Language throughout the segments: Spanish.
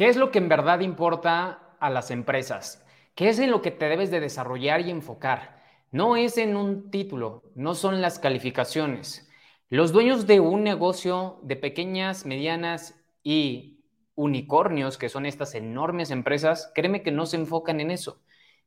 ¿Qué es lo que en verdad importa a las empresas? ¿Qué es en lo que te debes de desarrollar y enfocar? No es en un título, no son las calificaciones. Los dueños de un negocio de pequeñas, medianas y unicornios, que son estas enormes empresas, créeme que no se enfocan en eso.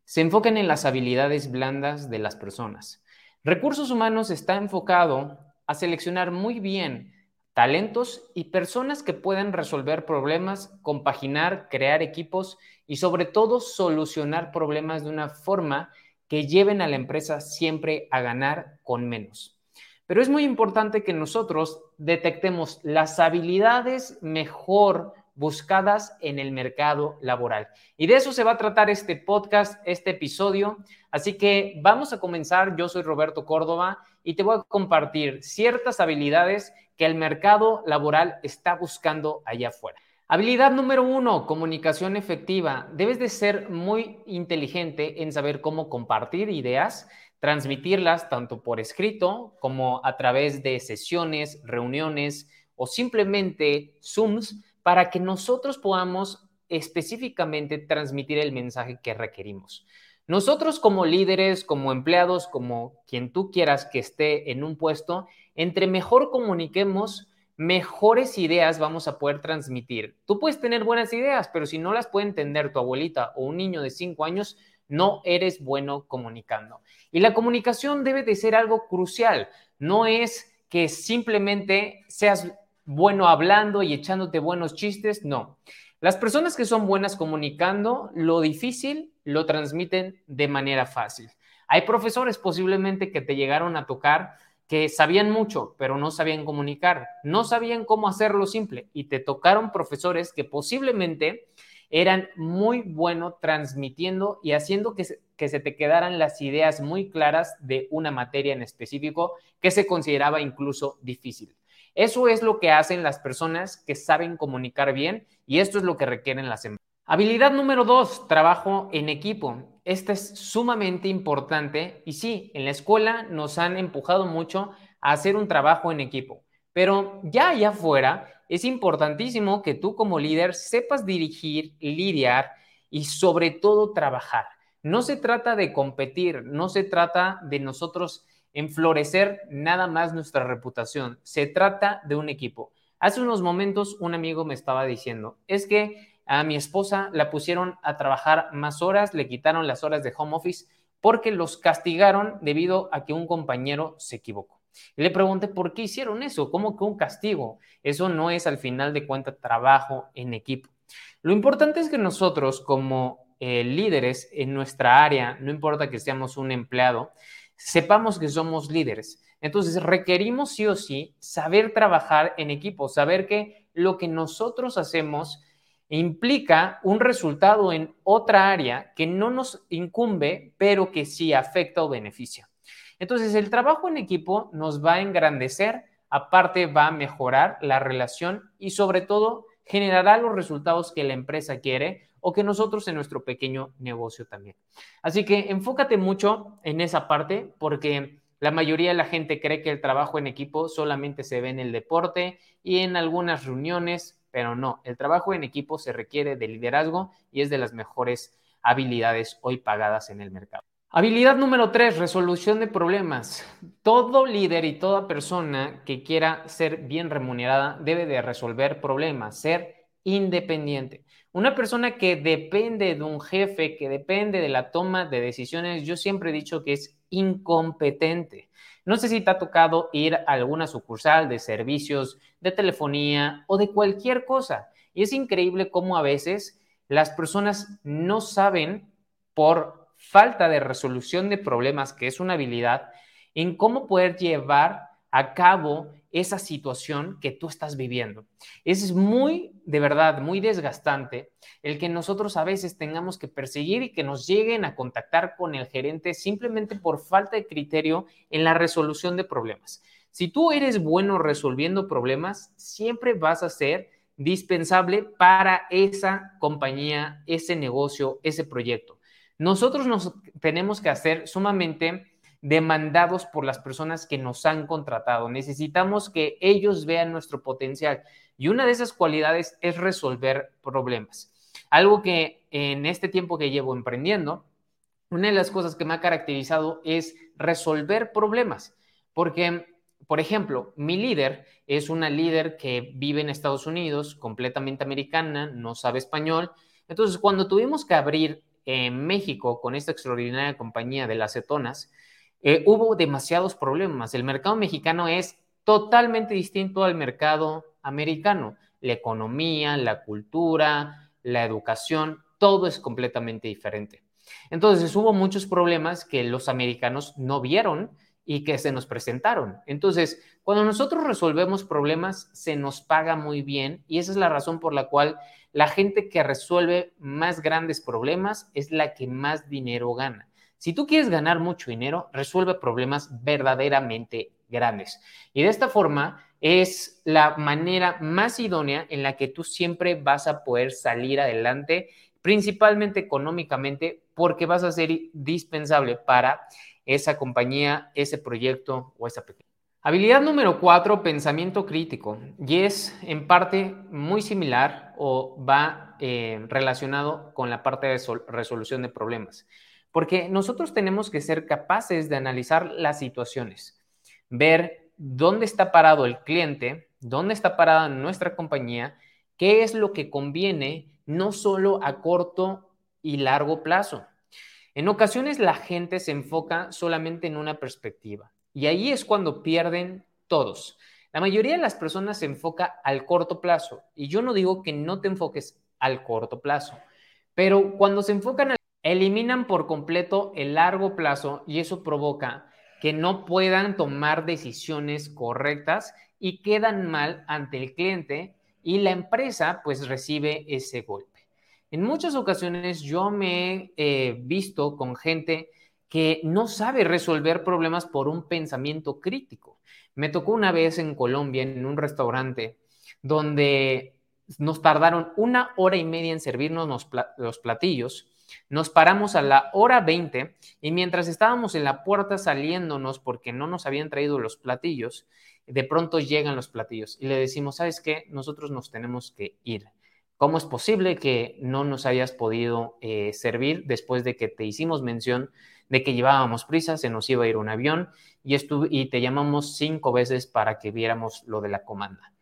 Se enfocan en las habilidades blandas de las personas. Recursos humanos está enfocado a seleccionar muy bien talentos y personas que puedan resolver problemas, compaginar, crear equipos y sobre todo solucionar problemas de una forma que lleven a la empresa siempre a ganar con menos. Pero es muy importante que nosotros detectemos las habilidades mejor buscadas en el mercado laboral. Y de eso se va a tratar este podcast, este episodio. Así que vamos a comenzar. Yo soy Roberto Córdoba y te voy a compartir ciertas habilidades que el mercado laboral está buscando allá afuera. Habilidad número uno, comunicación efectiva. Debes de ser muy inteligente en saber cómo compartir ideas, transmitirlas tanto por escrito como a través de sesiones, reuniones o simplemente Zooms para que nosotros podamos específicamente transmitir el mensaje que requerimos. Nosotros como líderes, como empleados, como quien tú quieras que esté en un puesto, entre mejor comuniquemos, mejores ideas vamos a poder transmitir. Tú puedes tener buenas ideas, pero si no las puede entender tu abuelita o un niño de 5 años, no eres bueno comunicando. Y la comunicación debe de ser algo crucial. No es que simplemente seas bueno hablando y echándote buenos chistes, no. Las personas que son buenas comunicando, lo difícil lo transmiten de manera fácil. Hay profesores posiblemente que te llegaron a tocar que sabían mucho, pero no sabían comunicar, no sabían cómo hacerlo simple y te tocaron profesores que posiblemente eran muy buenos transmitiendo y haciendo que se, que se te quedaran las ideas muy claras de una materia en específico que se consideraba incluso difícil. Eso es lo que hacen las personas que saben comunicar bien y esto es lo que requieren las empresas. Habilidad número dos, trabajo en equipo. Esta es sumamente importante y sí, en la escuela nos han empujado mucho a hacer un trabajo en equipo, pero ya allá afuera es importantísimo que tú como líder sepas dirigir, lidiar y sobre todo trabajar. No se trata de competir, no se trata de nosotros enflorecer nada más nuestra reputación, se trata de un equipo. Hace unos momentos un amigo me estaba diciendo, es que a mi esposa la pusieron a trabajar más horas, le quitaron las horas de home office porque los castigaron debido a que un compañero se equivocó. Le pregunté, ¿por qué hicieron eso? ¿Cómo que un castigo? Eso no es al final de cuentas trabajo en equipo. Lo importante es que nosotros como eh, líderes en nuestra área, no importa que seamos un empleado, sepamos que somos líderes. Entonces requerimos sí o sí saber trabajar en equipo, saber que lo que nosotros hacemos implica un resultado en otra área que no nos incumbe, pero que sí afecta o beneficia. Entonces, el trabajo en equipo nos va a engrandecer, aparte va a mejorar la relación y sobre todo generará los resultados que la empresa quiere o que nosotros en nuestro pequeño negocio también. Así que enfócate mucho en esa parte porque la mayoría de la gente cree que el trabajo en equipo solamente se ve en el deporte y en algunas reuniones, pero no, el trabajo en equipo se requiere de liderazgo y es de las mejores habilidades hoy pagadas en el mercado. Habilidad número tres, resolución de problemas. Todo líder y toda persona que quiera ser bien remunerada debe de resolver problemas, ser independiente. Una persona que depende de un jefe, que depende de la toma de decisiones, yo siempre he dicho que es incompetente. No sé si te ha tocado ir a alguna sucursal de servicios, de telefonía o de cualquier cosa. Y es increíble cómo a veces las personas no saben por falta de resolución de problemas, que es una habilidad, en cómo poder llevar a cabo esa situación que tú estás viviendo. Es muy, de verdad, muy desgastante el que nosotros a veces tengamos que perseguir y que nos lleguen a contactar con el gerente simplemente por falta de criterio en la resolución de problemas. Si tú eres bueno resolviendo problemas, siempre vas a ser dispensable para esa compañía, ese negocio, ese proyecto. Nosotros nos tenemos que hacer sumamente demandados por las personas que nos han contratado. Necesitamos que ellos vean nuestro potencial. Y una de esas cualidades es resolver problemas. Algo que en este tiempo que llevo emprendiendo, una de las cosas que me ha caracterizado es resolver problemas. Porque, por ejemplo, mi líder es una líder que vive en Estados Unidos, completamente americana, no sabe español. Entonces, cuando tuvimos que abrir en México con esta extraordinaria compañía de las acetonas, eh, hubo demasiados problemas. El mercado mexicano es totalmente distinto al mercado americano. La economía, la cultura, la educación, todo es completamente diferente. Entonces hubo muchos problemas que los americanos no vieron y que se nos presentaron. Entonces, cuando nosotros resolvemos problemas, se nos paga muy bien y esa es la razón por la cual la gente que resuelve más grandes problemas es la que más dinero gana. Si tú quieres ganar mucho dinero, resuelve problemas verdaderamente grandes. Y de esta forma es la manera más idónea en la que tú siempre vas a poder salir adelante, principalmente económicamente, porque vas a ser indispensable para esa compañía, ese proyecto o esa pequeña. Habilidad número cuatro, pensamiento crítico. Y es en parte muy similar o va eh, relacionado con la parte de resolución de problemas. Porque nosotros tenemos que ser capaces de analizar las situaciones, ver dónde está parado el cliente, dónde está parada nuestra compañía, qué es lo que conviene no solo a corto y largo plazo. En ocasiones la gente se enfoca solamente en una perspectiva y ahí es cuando pierden todos. La mayoría de las personas se enfoca al corto plazo y yo no digo que no te enfoques al corto plazo, pero cuando se enfocan al eliminan por completo el largo plazo y eso provoca que no puedan tomar decisiones correctas y quedan mal ante el cliente y la empresa pues recibe ese golpe. En muchas ocasiones yo me he eh, visto con gente que no sabe resolver problemas por un pensamiento crítico. Me tocó una vez en Colombia, en un restaurante, donde nos tardaron una hora y media en servirnos los platillos. Nos paramos a la hora 20 y mientras estábamos en la puerta saliéndonos porque no nos habían traído los platillos, de pronto llegan los platillos y le decimos, ¿sabes qué? Nosotros nos tenemos que ir. ¿Cómo es posible que no nos hayas podido eh, servir después de que te hicimos mención de que llevábamos prisa, se nos iba a ir un avión y, y te llamamos cinco veces para que viéramos lo de la comanda?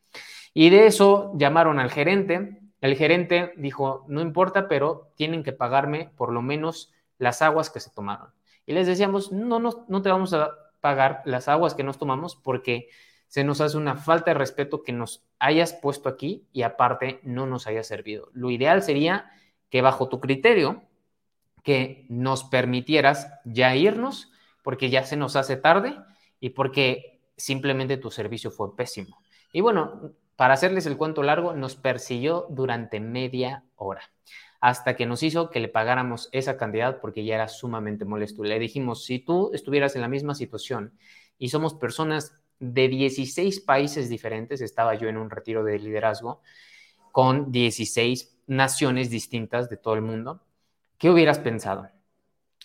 Y de eso llamaron al gerente. El gerente dijo, no importa, pero tienen que pagarme por lo menos las aguas que se tomaron. Y les decíamos, no, no, no te vamos a pagar las aguas que nos tomamos porque se nos hace una falta de respeto que nos hayas puesto aquí y aparte no nos haya servido. Lo ideal sería que bajo tu criterio, que nos permitieras ya irnos porque ya se nos hace tarde y porque simplemente tu servicio fue pésimo. Y bueno, para hacerles el cuento largo, nos persiguió durante media hora hasta que nos hizo que le pagáramos esa cantidad porque ya era sumamente molesto. Le dijimos, si tú estuvieras en la misma situación y somos personas de 16 países diferentes, estaba yo en un retiro de liderazgo con 16 naciones distintas de todo el mundo. ¿Qué hubieras pensado?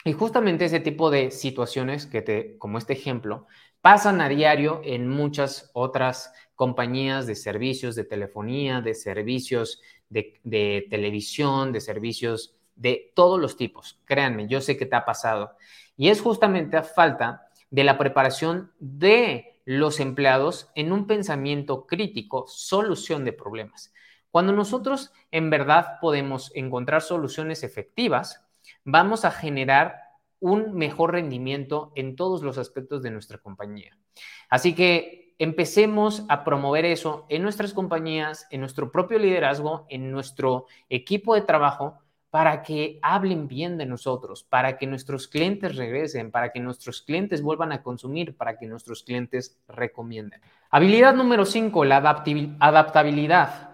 Y justamente ese tipo de situaciones que te, como este ejemplo, pasan a diario en muchas otras compañías de servicios de telefonía, de servicios de, televisión, de servicios de todos los tipos. Créanme, yo sé que te ha pasado. Y es justamente a falta de la preparación de los empleados en un pensamiento crítico, solución de problemas. Cuando nosotros en verdad podemos encontrar soluciones efectivas, vamos a generar un mejor rendimiento en todos los aspectos de nuestra compañía. Así que empecemos a promover eso en nuestras compañías, en nuestro propio liderazgo, en nuestro equipo de trabajo, para que hablen bien de nosotros, para que nuestros clientes regresen, para que nuestros clientes vuelvan a consumir, para que nuestros clientes recomienden. Habilidad número 5, la adaptabilidad.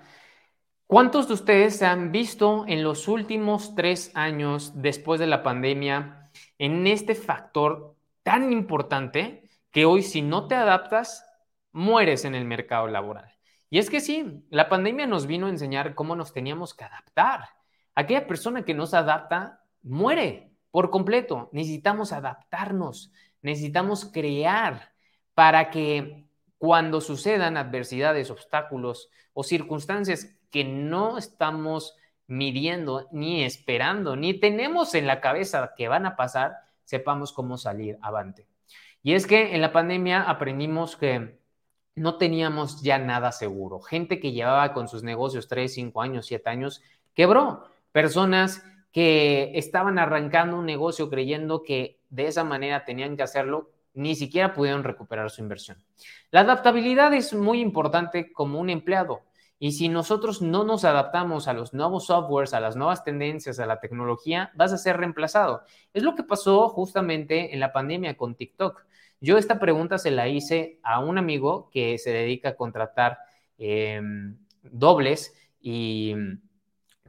¿Cuántos de ustedes se han visto en los últimos tres años después de la pandemia en este factor tan importante que hoy si no te adaptas, mueres en el mercado laboral? Y es que sí, la pandemia nos vino a enseñar cómo nos teníamos que adaptar Aquella persona que no se adapta muere por completo. Necesitamos adaptarnos. necesitamos crear para que cuando sucedan adversidades, obstáculos o circunstancias que no estamos midiendo, ni esperando, ni tenemos en la cabeza que van a pasar, sepamos cómo salir avante. Y es que en la pandemia aprendimos que no teníamos ya nada seguro. Gente que llevaba con sus negocios 3, 5 años, 7 años, quebró. Personas que estaban arrancando un negocio creyendo que de esa manera tenían que hacerlo, ni siquiera pudieron recuperar su inversión. La adaptabilidad es muy importante como un empleado. Y si nosotros no nos adaptamos a los nuevos softwares, a las nuevas tendencias, a la tecnología, vas a ser reemplazado. Es lo que pasó justamente en la pandemia con TikTok. Yo esta pregunta se la hice a un amigo que se dedica a contratar em, dobles y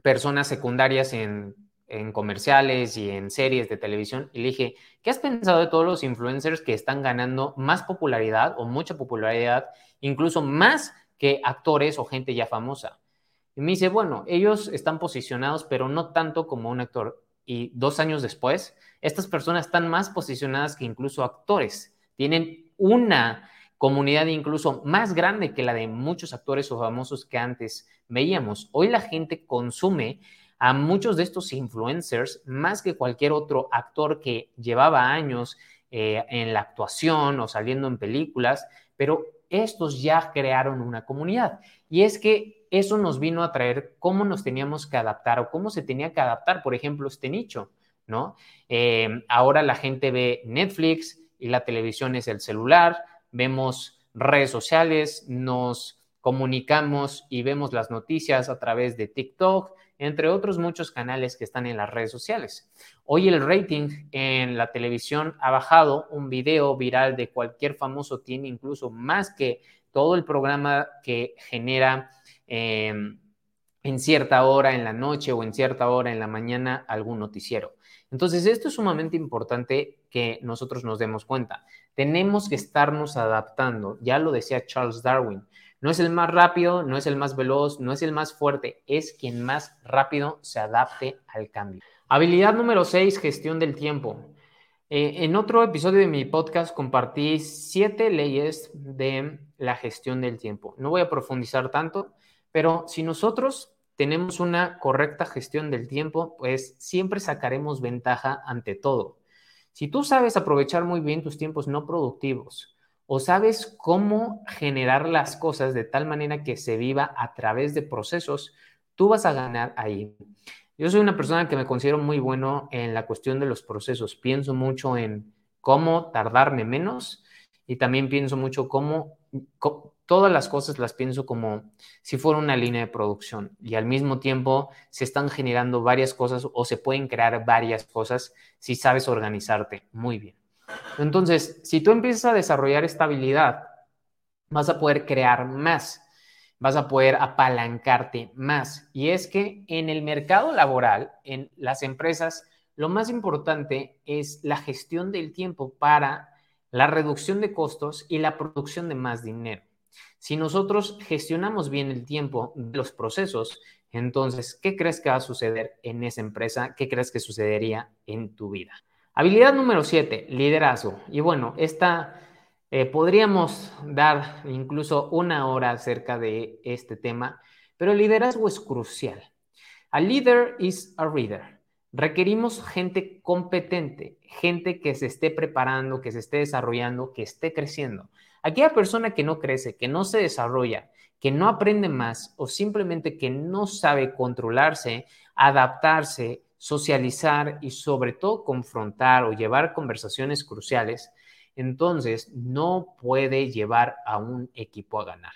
personas secundarias en, en comerciales y en series de televisión. Y le dije, ¿qué has pensado de todos los influencers que están ganando más popularidad o mucha popularidad, incluso más que actores o gente ya famosa? Y me dice, bueno, ellos están posicionados, pero no tanto como un actor. Y dos años después, estas personas están más posicionadas que incluso actores tienen una comunidad incluso más grande que la de muchos actores o famosos que antes veíamos. Hoy la gente consume a muchos de estos influencers más que cualquier otro actor que llevaba años eh, en la actuación o saliendo en películas, pero estos ya crearon una comunidad. Y es que eso nos vino a traer cómo nos teníamos que adaptar o cómo se tenía que adaptar, por ejemplo, este nicho, ¿no? Eh, ahora la gente ve Netflix, y la televisión es el celular, vemos redes sociales, nos comunicamos y vemos las noticias a través de TikTok, entre otros muchos canales que están en las redes sociales. Hoy el rating en la televisión ha bajado, un video viral de cualquier famoso tiene incluso más que todo el programa que genera em, en cierta hora en la noche o en cierta hora en la mañana algún noticiero. Entonces, esto es sumamente importante que nosotros nos demos cuenta. Tenemos que estarnos adaptando. Ya lo decía Charles Darwin. No es el más rápido, no es el más veloz, no es el más fuerte, es quien más rápido se adapte al cambio. Habilidad número 6, gestión del tiempo. Eh, en otro episodio de mi podcast compartí siete leyes de la gestión del tiempo. No voy a profundizar tanto, pero si nosotros tenemos una correcta gestión del tiempo, pues siempre sacaremos ventaja ante todo. Si tú sabes aprovechar muy bien tus tiempos no productivos o sabes cómo generar las cosas de tal manera que se viva a través de procesos, tú vas a ganar ahí. Yo soy una persona que me considero muy bueno en la cuestión de los procesos. Pienso mucho en cómo tardarme menos y también pienso mucho cómo, todas las cosas las pienso como si fuera una línea de producción y al mismo tiempo se están generando varias cosas o se pueden crear varias cosas si sabes organizarte muy bien. Entonces, si tú empiezas a desarrollar esta habilidad, vas a poder crear más, vas a poder apalancarte más. Y es que en el mercado laboral, en las empresas, lo más importante es la gestión del tiempo para la reducción de costos y la producción de más dinero. Si nosotros gestionamos bien el tiempo de los procesos, entonces, ¿qué crees que va a suceder en esa empresa? ¿Qué crees que sucedería en tu vida? Habilidad número 7, liderazgo. Y bueno, esta eh, podríamos dar incluso una hora acerca de este tema, pero liderazgo es crucial. A leader is a reader. Requerimos gente competente, gente que se esté preparando, que se esté desarrollando, que esté creciendo. Aquella persona que no crece, que no se desarrolla, que no aprende más o simplemente que no sabe controlarse, adaptarse, socializar y sobre todo confrontar o llevar conversaciones cruciales, entonces no puede llevar a un equipo a ganar.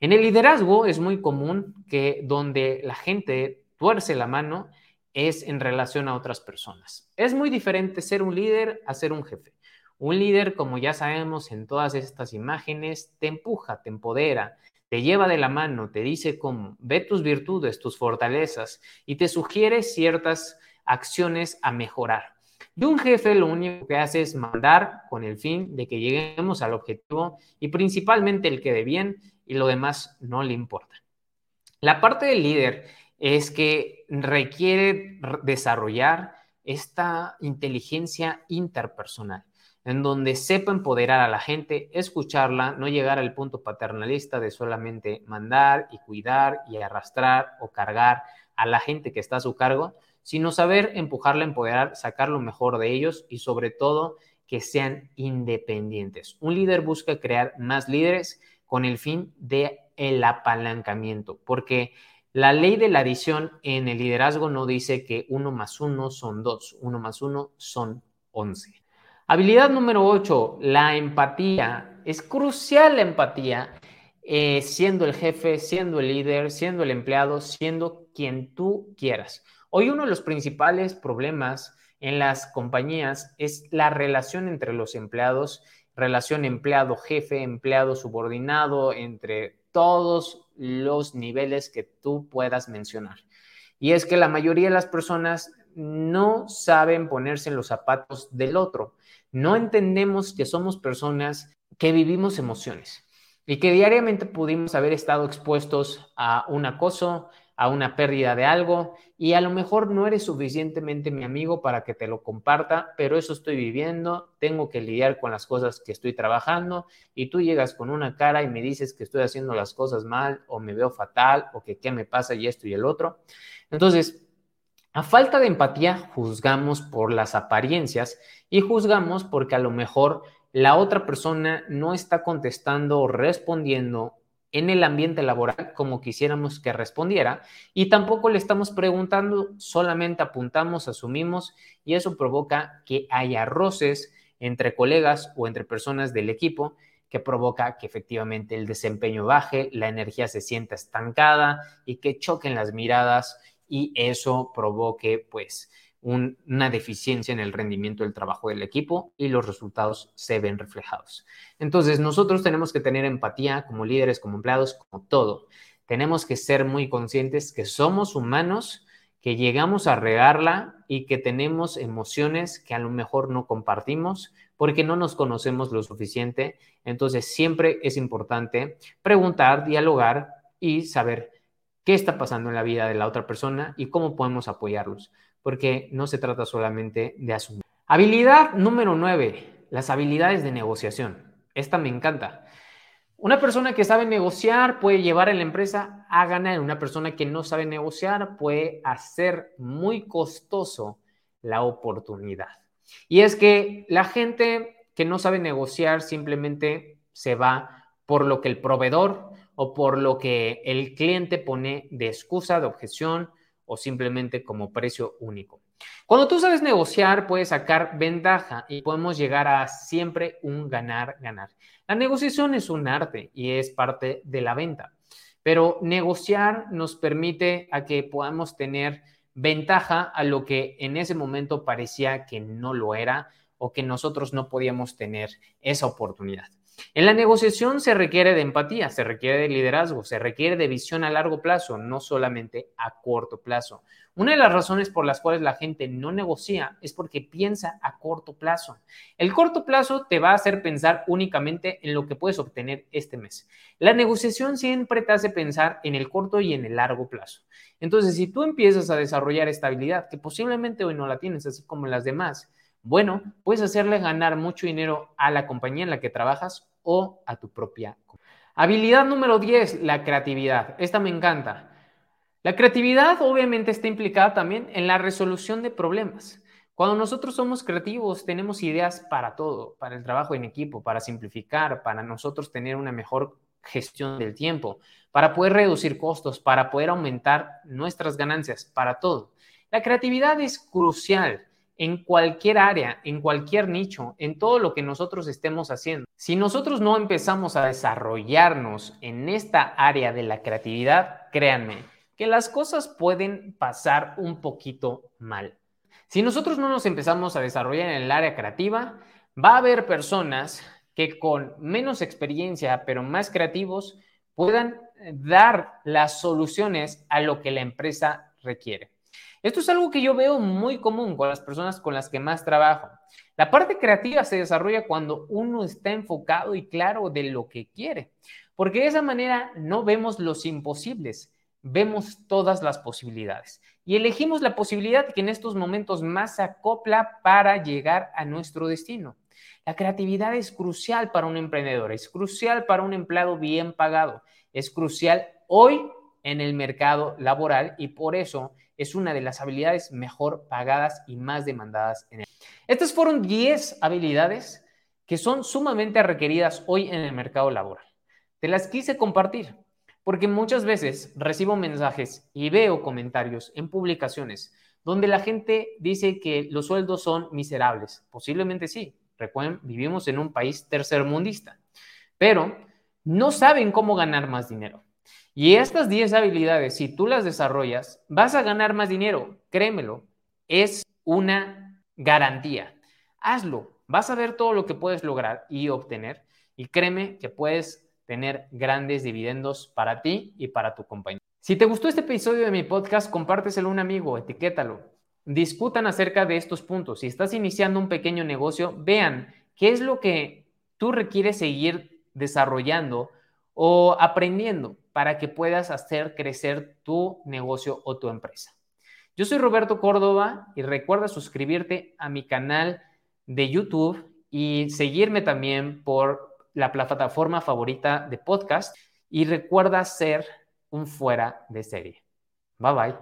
En el liderazgo es muy común que donde la gente tuerce la mano es en relación a otras personas. Es muy diferente ser un líder a ser un jefe. Un líder, como ya sabemos en todas estas imágenes, te empuja, te empodera, te lleva de la mano, te dice cómo, ve tus virtudes, tus fortalezas y te sugiere ciertas acciones a mejorar. Y un jefe lo único que hace es mandar con el fin de que lleguemos al objetivo y principalmente el que de bien y lo demás no le importa. La parte del líder es que requiere desarrollar esta inteligencia interpersonal. En donde sepa empoderar a la gente, escucharla, no llegar al punto paternalista de solamente mandar y cuidar y arrastrar o cargar a la gente que está a su cargo, sino saber empujarla, empoderar, sacar lo mejor de ellos y sobre todo que sean independientes. Un líder busca crear más líderes con el fin de el apalancamiento, porque la ley de la adición en el liderazgo no dice que uno más uno son dos, uno más uno son once. Habilidad número 8, la empatía. Es crucial la empatía, eh, siendo el jefe, siendo el líder, siendo el empleado, siendo quien tú quieras. Hoy uno de los principales problemas en las compañías es la relación entre los empleados, relación empleado-jefe, empleado subordinado, entre todos los niveles que tú puedas mencionar. Y es que la mayoría de las personas no saben ponerse en los zapatos del otro no entendemos que somos personas que vivimos emociones y que diariamente pudimos haber estado expuestos a un acoso, a una pérdida de algo y a lo mejor no eres suficientemente mi amigo para que te lo comparta, pero eso estoy viviendo, tengo que lidiar con las cosas que estoy trabajando y tú llegas con una cara y me dices que estoy haciendo las cosas mal o me veo fatal o que qué me pasa y esto y el otro. Entonces, a falta de empatía, juzgamos por las apariencias y juzgamos porque a lo mejor la otra persona no está contestando o respondiendo en el ambiente laboral como quisiéramos que respondiera y tampoco le estamos preguntando, solamente apuntamos, asumimos y eso provoca que haya roces entre colegas o entre personas del equipo que provoca que efectivamente el desempeño baje, la energía se sienta estancada y que choquen las miradas y eso provoque pues una deficiencia en el rendimiento del trabajo del equipo y los resultados se ven reflejados. Entonces, nosotros tenemos que tener empatía como líderes, como empleados, como todo. Tenemos que ser muy conscientes que somos humanos, que llegamos a regarla y que tenemos emociones que a lo mejor no compartimos porque no nos conocemos lo suficiente. Entonces, siempre es importante preguntar, dialogar y saber qué está pasando en la vida de la otra persona y cómo podemos apoyarlos, porque no se trata solamente de asumir. Habilidad número 9, las habilidades de negociación. Esta me encanta. Una persona que sabe negociar puede llevar a la empresa a ganar. Una persona que no sabe negociar puede hacer muy costoso la oportunidad. Y es que la gente que no sabe negociar simplemente se va por lo que el proveedor o por lo que el cliente pone de excusa, de objeción o simplemente como precio único. Cuando tú sabes negociar, puedes sacar ventaja y podemos llegar a siempre un ganar-ganar. La negociación es un arte y es parte de la venta, pero negociar nos permite a que podamos tener ventaja a lo que en ese momento parecía que no lo era o que nosotros no podíamos tener esa oportunidad. En la negociación se requiere de empatía, se requiere de liderazgo, se requiere de visión a largo plazo, no solamente a corto plazo. Una de las razones por las cuales la gente no negocia es porque piensa a corto plazo. El corto plazo te va a hacer pensar únicamente en lo que puedes obtener este mes. La negociación siempre te hace pensar en el corto y en el largo plazo. Entonces, si tú empiezas a desarrollar esta habilidad, que posiblemente hoy no la tienes, así como las demás, bueno, puedes hacerle ganar mucho dinero a la compañía en la que trabajas o a tu propia. Habilidad número 10, la creatividad. Esta me encanta. La creatividad obviamente está implicada también en la resolución de problemas. Cuando nosotros somos creativos, tenemos ideas para todo, para el trabajo en equipo, para simplificar, para nosotros tener una mejor gestión del tiempo, para poder reducir costos, para poder aumentar nuestras ganancias, para todo. La creatividad es crucial en cualquier área, en cualquier nicho, en todo lo que nosotros estemos haciendo. Si nosotros no empezamos a desarrollarnos en esta área de la creatividad, créanme que las cosas pueden pasar un poquito mal. Si nosotros no nos empezamos a desarrollar en el área creativa, va a haber personas que con menos experiencia, pero más creativos, puedan dar las soluciones a lo que la empresa requiere. Esto es algo que yo veo muy común con las personas con las que más trabajo. La parte creativa se desarrolla cuando uno está enfocado y claro de lo que quiere, porque de esa manera no vemos los imposibles, vemos todas las posibilidades y elegimos la posibilidad que en estos momentos más se acopla para llegar a nuestro destino. La creatividad es crucial para un emprendedor, es crucial para un empleado bien pagado, es crucial hoy en el mercado laboral y por eso es una de las habilidades mejor pagadas y más demandadas en el. Estas fueron 10 habilidades que son sumamente requeridas hoy en el mercado laboral. Te las quise compartir porque muchas veces recibo mensajes y veo comentarios en publicaciones donde la gente dice que los sueldos son miserables. Posiblemente sí. Recuerden, vivimos en un país tercermundista, pero no saben cómo ganar más dinero. Y estas 10 habilidades, si tú las desarrollas, vas a ganar más dinero. Créemelo, es una garantía. Hazlo, vas a ver todo lo que puedes lograr y obtener. Y créeme que puedes tener grandes dividendos para ti y para tu compañía. Si te gustó este episodio de mi podcast, compárteselo a un amigo, etiquétalo. Discutan acerca de estos puntos. Si estás iniciando un pequeño negocio, vean qué es lo que tú requieres seguir desarrollando o aprendiendo para que puedas hacer crecer tu negocio o tu empresa. Yo soy Roberto Córdoba y recuerda suscribirte a mi canal de YouTube y seguirme también por la plataforma favorita de podcast y recuerda ser un fuera de serie. Bye bye.